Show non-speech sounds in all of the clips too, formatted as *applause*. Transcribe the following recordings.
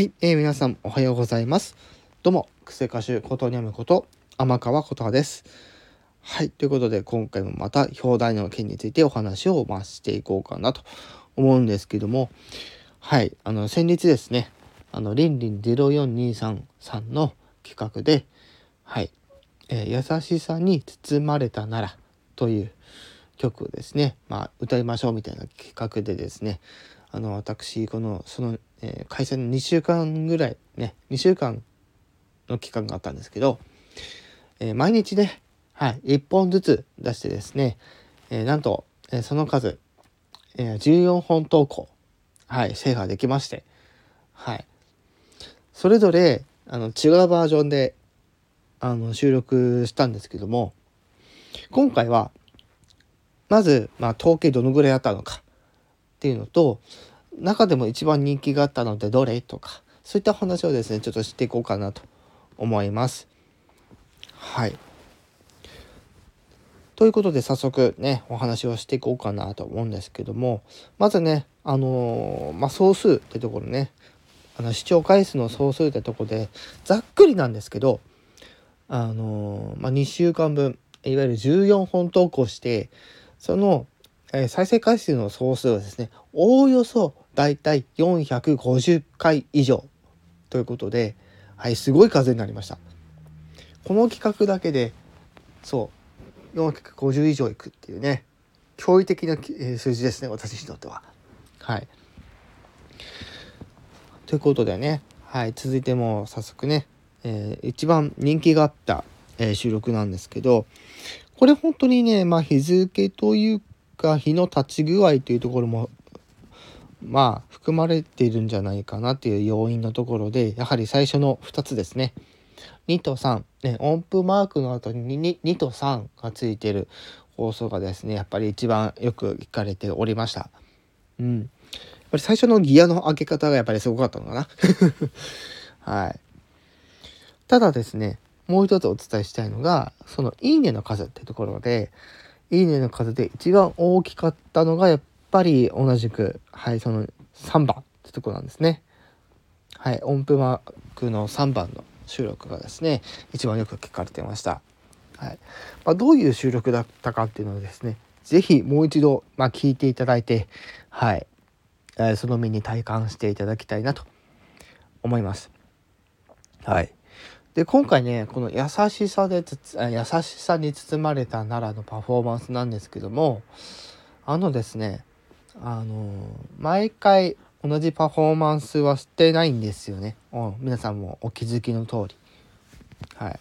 はい、えー、皆さんおはようございます。どうも、クセ歌手ことにゃむこと天川琴葉です。はい、ということで今回もまた表題の件についてお話をましていこうかなと思うんですけども、はい、あの先日ですね、あのリンリン0423さんの企画で、はい、えー、優しさに包まれたならという曲ですね、まあ、歌いましょうみたいな企画でですね、あの私このその、えー、開催の2週間ぐらいね2週間の期間があったんですけど、えー、毎日ね、はい、1本ずつ出してですね、えー、なんと、え、その数、えー、14本投稿、はい、制覇できまして、はい、それぞれあの違うバージョンであの収録したんですけども今回はまず、まあ、統計どのぐらいあったのかっていうのと中でも一番人気があったのでどれ？とかそういった話をですねちょっとしていこうかなと思います。はいということで早速ねお話をしていこうかなと思うんですけどもまずねあのー、まあ、総数ってところねあの視聴回数の総数ってとこでざっくりなんですけどあのー、まあ、2週間分いわゆる14本投稿してそのえー、再生回数の総数はですねおおよそだいたい450回以上ということで、はい、すごい数になりました。この企画だけでそう450以上いくっていうね驚異的な、数字ですね私にとっては。はい。ということでね、はい、続いても早速ね、えー、一番人気があった、えー、収録なんですけどこれ本当にね、まあ、日付というか日の立ち具合というところもまあ含まれているんじゃないかなっていう要因のところでやはり最初の2つですね2と3、ね、音符マークの後に 2, 2と3がついてる放送がですねやっぱり一番よく聞かれておりました。うん、やっぱり最初のギアの上げ方がやっぱりすごかったのかな。*laughs* はい。ただですねもう一つお伝えしたいのがその「いいね」の数ってところでいいねの数で一番大きかったのがやっぱり同じくはいその3番ってとこなんですね。はい音符マークの3番の収録がですね一番よく聞かれてました。はいまあ、どういう収録だったかっていうのをですね是非もう一度、まあ、聞いていただいてはい、えー、その身に体感していただきたいなと思います。はいで今回ねこの優しさで優しさに包まれた奈良のパフォーマンスなんですけどもあのですねあの毎回同じパフォーマンスはしてないんですよね、うん、皆さんもお気づきの通り。はい。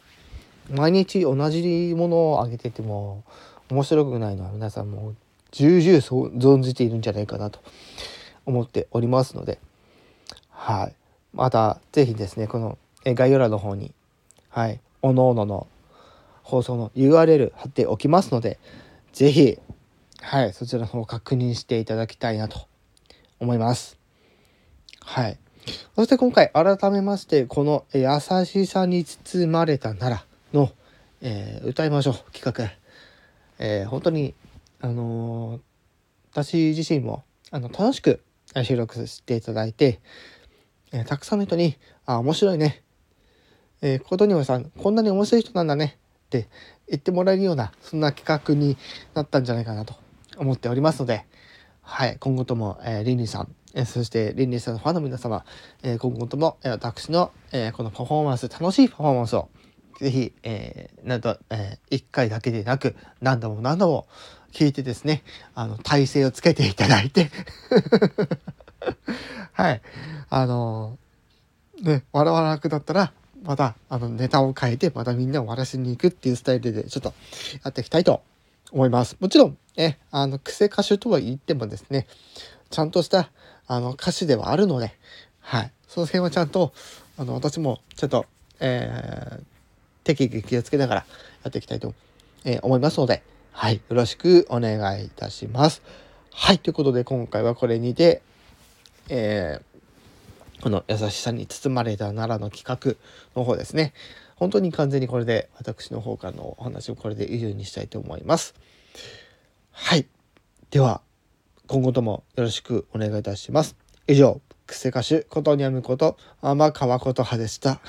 毎日同じものをあげてても面白くないのは皆さんも重々存じているんじゃないかなと思っておりますので。はい。また是非ですねこの概要欄の方にはい、おのおのの放送の URL 貼っておきますので、是非はい、そちらの方を確認していただきたいなと思います。はい。そして今回改めまして、この優しさに包まれたならの、えー、歌いましょう企画。えー、本当に、あのー、私自身もあの楽しく収録していただいて、えー、たくさんの人に、あ、面白いね。えー、ことにはさん、こんなに面白い人なんだねって言ってもらえるような、そんな企画になったんじゃないかなと思っておりますので、はい、今後とも、えー、リンリンさん、えー、そしてリンリンさんのファンの皆様、えー、今後とも、えー、私の、えー、このパフォーマンス、楽しいパフォーマンスを、ぜひ、えー、なんと、えー、1回だけでなく、何度も何度も聞いてですね、あの、体勢をつけていただいて *laughs* はい、あのー、ね、笑わなくなったら、また、あの、ネタを変えて、またみんなを終わらせに行くっていうスタイルで、ちょっとやっていきたいと思います。もちろん、え、あの、癖歌手とは言ってもですね、ちゃんとした、あの、歌詞ではあるので、はい。その辺はちゃんと、あの、私も、ちょっと、えー、適宜気をつけながらやっていきたいと、え、思いますので、はい。よろしくお願いいたします。はい。ということで、今回はこれにて、えー、この優しさに包まれた奈良の企画の方ですね。本当に完全にこれで私の方からのお話をこれで以上にしたいと思います。はい。では、今後ともよろしくお願いいたします。以上、クセ歌手、ことにゃむこと、天川琴葉でした。